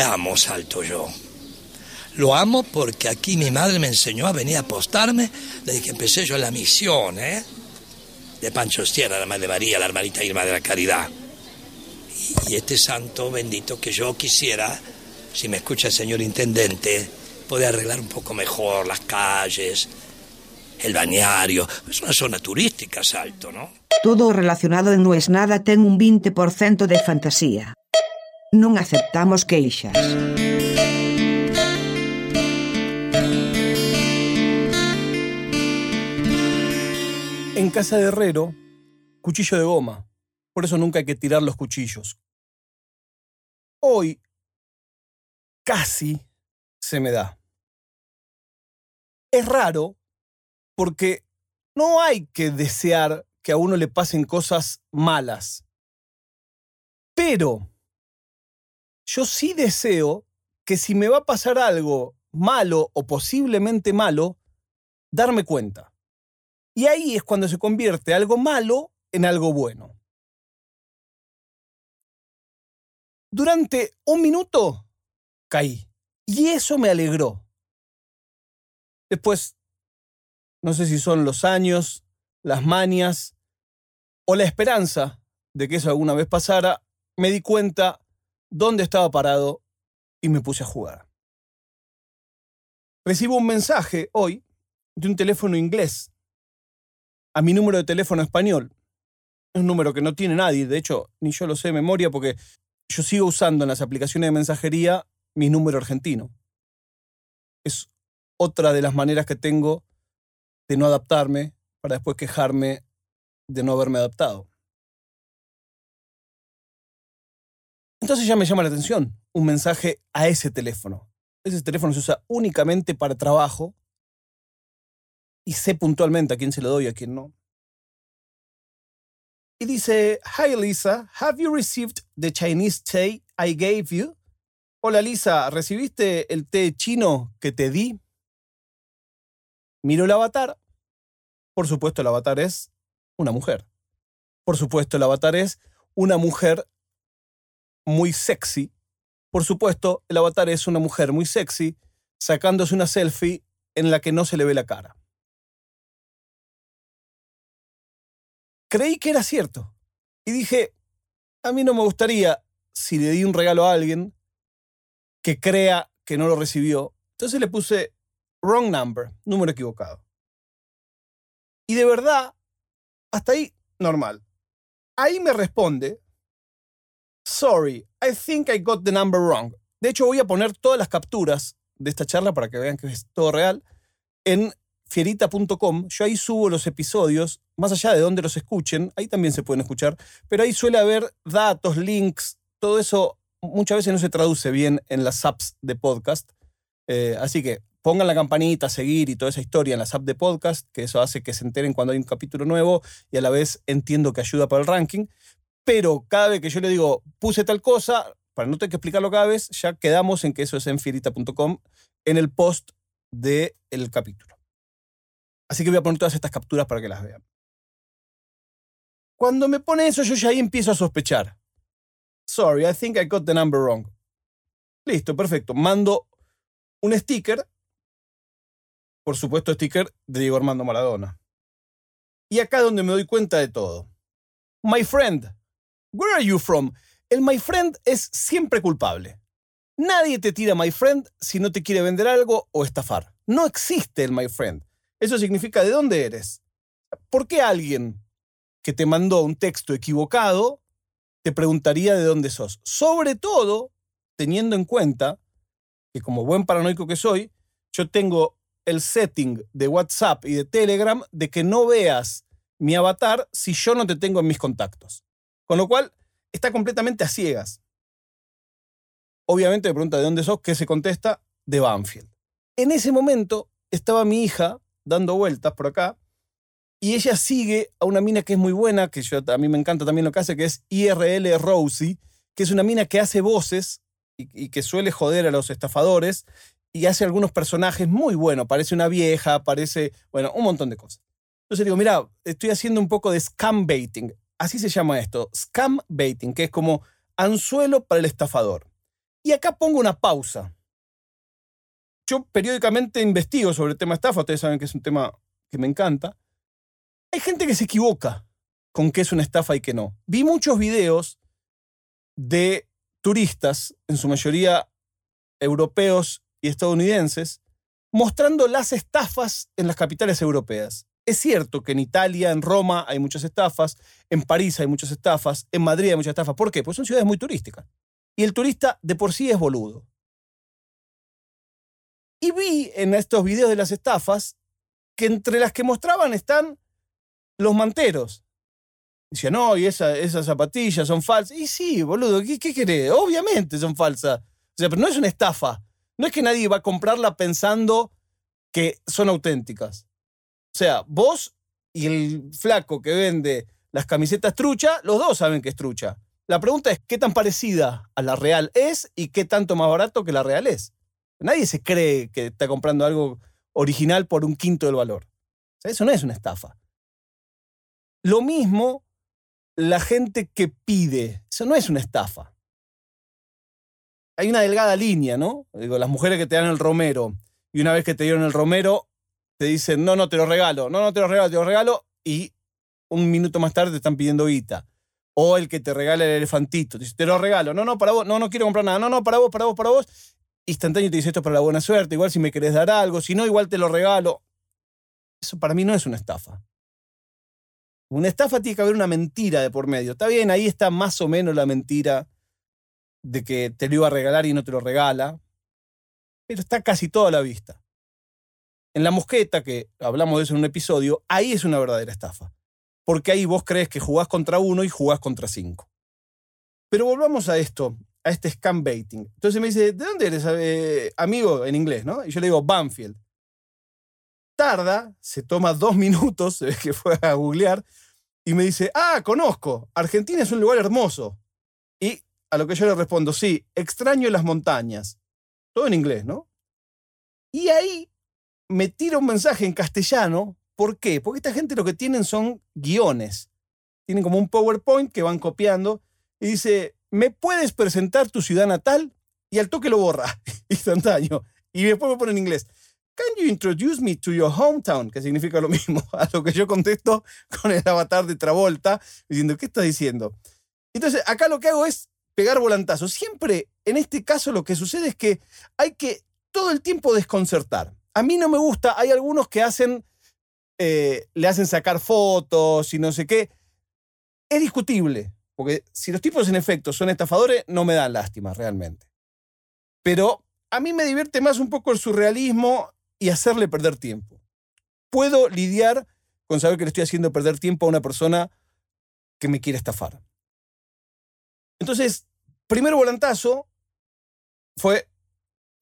amo Salto yo. Lo amo porque aquí mi madre me enseñó a venir a apostarme desde que empecé yo la misión, ¿eh? De Pancho Sierra, la Madre María, la hermanita Irma de la Caridad. Y este santo bendito que yo quisiera, si me escucha el señor intendente, poder arreglar un poco mejor las calles, el bañario. Es una zona turística, Salto, ¿no? Todo relacionado No es nada ten un 20% de fantasía. Non aceptamos queixas. En casa de herrero, cuchillo de goma. Por eso nunca hay que tirar los cuchillos. Hoy casi se me da. Es raro porque no hay que desear que a uno le pasen cosas malas. Pero yo sí deseo que si me va a pasar algo malo o posiblemente malo, darme cuenta. Y ahí es cuando se convierte algo malo en algo bueno. Durante un minuto caí. Y eso me alegró. Después, no sé si son los años, las manias o la esperanza de que eso alguna vez pasara, me di cuenta dónde estaba parado y me puse a jugar. Recibo un mensaje hoy de un teléfono inglés a mi número de teléfono español. Es un número que no tiene nadie, de hecho, ni yo lo sé de memoria porque yo sigo usando en las aplicaciones de mensajería mi número argentino. Es otra de las maneras que tengo de no adaptarme para después quejarme de no haberme adaptado. Entonces ya me llama la atención un mensaje a ese teléfono. Ese teléfono se usa únicamente para trabajo y sé puntualmente a quién se lo doy y a quién no. Y dice, Hi Lisa, have you received the Chinese tea I gave you? Hola Lisa, ¿recibiste el té chino que te di? Miro el avatar. Por supuesto, el avatar es una mujer. Por supuesto, el avatar es una mujer muy sexy. Por supuesto, el avatar es una mujer muy sexy sacándose una selfie en la que no se le ve la cara. Creí que era cierto. Y dije, a mí no me gustaría, si le di un regalo a alguien, que crea que no lo recibió. Entonces le puse wrong number, número equivocado. Y de verdad, hasta ahí, normal. Ahí me responde, sorry, I think I got the number wrong. De hecho, voy a poner todas las capturas de esta charla para que vean que es todo real en fierita.com. Yo ahí subo los episodios, más allá de donde los escuchen, ahí también se pueden escuchar, pero ahí suele haber datos, links, todo eso muchas veces no se traduce bien en las apps de podcast. Eh, así que pongan la campanita, seguir y toda esa historia en las apps de podcast, que eso hace que se enteren cuando hay un capítulo nuevo y a la vez entiendo que ayuda para el ranking. Pero cada vez que yo le digo, puse tal cosa, para no tener que explicarlo cada vez, ya quedamos en que eso es en fierita.com en el post del capítulo. Así que voy a poner todas estas capturas para que las vean. Cuando me pone eso, yo ya ahí empiezo a sospechar. Sorry, I think I got the number wrong. Listo, perfecto. Mando un sticker. Por supuesto, sticker de Diego Armando Maradona. Y acá es donde me doy cuenta de todo. My friend, where are you from? El my friend es siempre culpable. Nadie te tira my friend si no te quiere vender algo o estafar. No existe el my friend. Eso significa de dónde eres. ¿Por qué alguien que te mandó un texto equivocado te preguntaría de dónde sos. Sobre todo teniendo en cuenta que como buen paranoico que soy, yo tengo el setting de WhatsApp y de Telegram de que no veas mi avatar si yo no te tengo en mis contactos. Con lo cual, está completamente a ciegas. Obviamente me pregunta de dónde sos, ¿qué se contesta? De Banfield. En ese momento estaba mi hija dando vueltas por acá y ella sigue a una mina que es muy buena, que yo, a mí me encanta también lo que hace, que es IRL Rosie, que es una mina que hace voces y, que suele joder a los estafadores y hace algunos personajes muy buenos. Parece una vieja, parece, bueno, un montón de cosas. Entonces digo, mira, estoy haciendo un poco de scam baiting. Así se llama esto, scam baiting, que es como anzuelo para el estafador. Y acá pongo una pausa. Yo periódicamente investigo sobre el tema estafa, ustedes saben que es un tema que me encanta. Hay gente que se equivoca con qué es una estafa y qué no. Vi muchos videos de turistas, en su mayoría europeos y estadounidenses, mostrando las estafas en las capitales europeas. Es cierto que en Italia, en Roma hay muchas estafas, en París hay muchas estafas, en Madrid hay muchas estafas. ¿Por qué? Pues son ciudades muy turísticas. Y el turista de por sí es boludo. Y vi en estos videos de las estafas que entre las que mostraban están los manteros. Decía, no, y esas zapatillas son falsas. Y sí, boludo, ¿qué, qué? Obviamente son falsas. O sea, pero no es una estafa. No es que nadie va a comprarla pensando que son auténticas. O sea, vos y el flaco que vende las camisetas trucha, los dos saben que es trucha. La pregunta es qué tan parecida a la real es y qué tanto más barato que la real es. Nadie se cree que está comprando algo original por un quinto del valor. Eso no es una estafa. Lo mismo la gente que pide. Eso no es una estafa. Hay una delgada línea, ¿no? Digo, las mujeres que te dan el romero y una vez que te dieron el romero, te dicen, no, no, te lo regalo, no, no, te lo regalo, te lo regalo, y un minuto más tarde te están pidiendo guita. O el que te regala el elefantito, te dice, te lo regalo, no, no, para vos, no, no quiero comprar nada, no, no, para vos, para vos, para vos. Instantáneo te dice, esto es para la buena suerte, igual si me querés dar algo, si no, igual te lo regalo. Eso para mí no es una estafa. Una estafa tiene que haber una mentira de por medio. Está bien, ahí está más o menos la mentira de que te lo iba a regalar y no te lo regala, pero está casi toda la vista. En la mosqueta, que hablamos de eso en un episodio, ahí es una verdadera estafa. Porque ahí vos crees que jugás contra uno y jugás contra cinco. Pero volvamos a esto, a este scam baiting. Entonces me dice, ¿de dónde eres eh, amigo en inglés? ¿no? Y yo le digo, Banfield tarda, se toma dos minutos, se ve que fue a googlear, y me dice, ah, conozco, Argentina es un lugar hermoso. Y a lo que yo le respondo, sí, extraño las montañas. Todo en inglés, ¿no? Y ahí me tira un mensaje en castellano. ¿Por qué? Porque esta gente lo que tienen son guiones. Tienen como un PowerPoint que van copiando y dice, ¿me puedes presentar tu ciudad natal? Y al toque lo borra, instantáneo. Y después me pone en inglés, Can you introduce me to your hometown? Que significa lo mismo a lo que yo contesto con el avatar de Travolta, diciendo, ¿qué estás diciendo? Entonces, acá lo que hago es pegar volantazos. Siempre, en este caso, lo que sucede es que hay que todo el tiempo desconcertar. A mí no me gusta, hay algunos que eh, le hacen sacar fotos y no sé qué. Es discutible, porque si los tipos en efecto son estafadores, no me dan lástima realmente. Pero a mí me divierte más un poco el surrealismo y hacerle perder tiempo. Puedo lidiar con saber que le estoy haciendo perder tiempo a una persona que me quiere estafar. Entonces, primer volantazo fue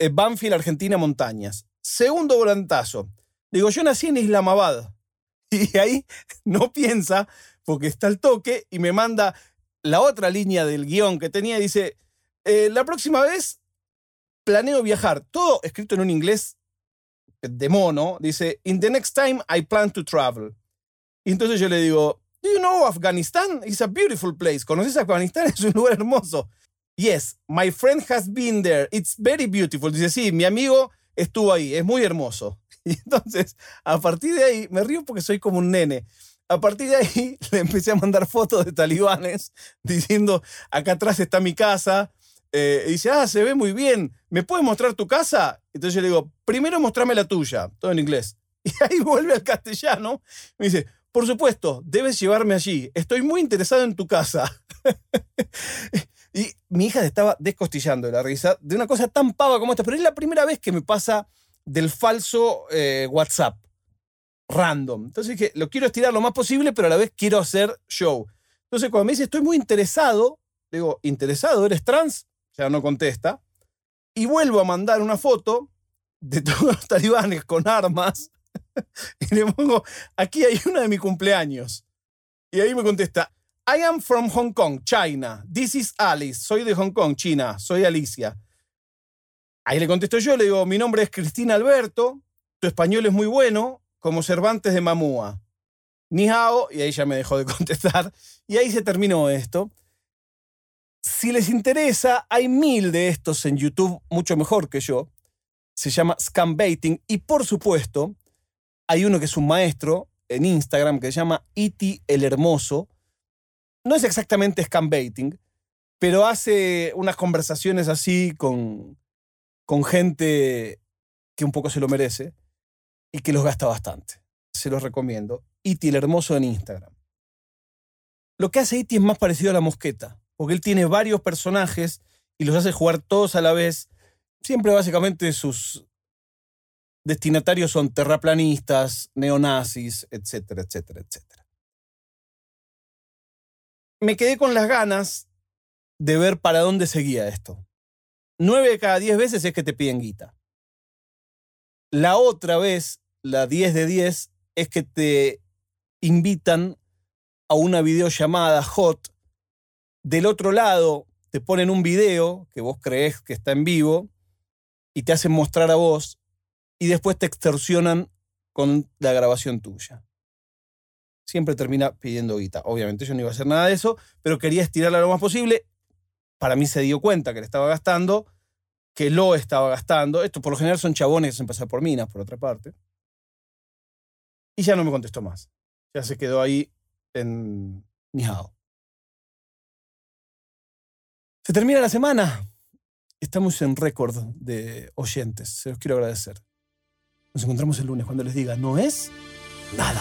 eh, Banfield, Argentina, montañas. Segundo volantazo. Digo, yo nací en Islamabad. Y ahí no piensa, porque está el toque, y me manda la otra línea del guion que tenía. Dice, eh, la próxima vez planeo viajar. Todo escrito en un inglés de mono, dice, In the next time I plan to travel. Y entonces yo le digo, Do you know Afghanistan? It's a beautiful place. ¿Conoces Afganistán? Es un lugar hermoso. Yes, my friend has been there. It's very beautiful. Dice, sí, mi amigo estuvo ahí. Es muy hermoso. Y entonces, a partir de ahí, me río porque soy como un nene. A partir de ahí, le empecé a mandar fotos de talibanes diciendo, acá atrás está mi casa, eh, y dice, ah, se ve muy bien, ¿me puedes mostrar tu casa? Entonces yo le digo, primero mostrame la tuya, todo en inglés. Y ahí vuelve al castellano, me dice, por supuesto, debes llevarme allí, estoy muy interesado en tu casa. Y mi hija estaba descostillando de la risa de una cosa tan pava como esta, pero es la primera vez que me pasa del falso eh, WhatsApp, random. Entonces dije, lo quiero estirar lo más posible, pero a la vez quiero hacer show. Entonces cuando me dice, estoy muy interesado, digo, ¿interesado? ¿Eres trans? ya no contesta, y vuelvo a mandar una foto de todos los talibanes con armas y le pongo, aquí hay una de mi cumpleaños. Y ahí me contesta, I am from Hong Kong, China. This is Alice. Soy de Hong Kong, China. Soy Alicia. Ahí le contesto yo, le digo, mi nombre es Cristina Alberto, tu español es muy bueno, como Cervantes de Mamúa. Ni hao, y ahí ya me dejó de contestar. Y ahí se terminó esto. Si les interesa, hay mil de estos en YouTube, mucho mejor que yo. Se llama Scam Baiting. Y por supuesto, hay uno que es un maestro en Instagram que se llama Iti el Hermoso. No es exactamente Scam Baiting, pero hace unas conversaciones así con, con gente que un poco se lo merece y que los gasta bastante. Se los recomiendo. Iti el Hermoso en Instagram. Lo que hace Iti es más parecido a la mosqueta, porque él tiene varios personajes y los hace jugar todos a la vez. Siempre básicamente sus destinatarios son terraplanistas, neonazis, etcétera, etcétera, etcétera. Me quedé con las ganas de ver para dónde seguía esto. Nueve de cada diez veces es que te piden guita. La otra vez, la diez de diez, es que te invitan a una videollamada hot. Del otro lado, te ponen un video que vos crees que está en vivo y te hacen mostrar a vos y después te extorsionan con la grabación tuya. Siempre termina pidiendo guita. Obviamente yo no iba a hacer nada de eso, pero quería estirarla lo más posible. Para mí se dio cuenta que le estaba gastando, que lo estaba gastando. Esto por lo general son chabones que se pasar por minas, por otra parte. Y ya no me contestó más. Ya se quedó ahí en Nihao. Se termina la semana. Estamos en récord de oyentes. Se los quiero agradecer. Nos encontramos el lunes cuando les diga, no es nada.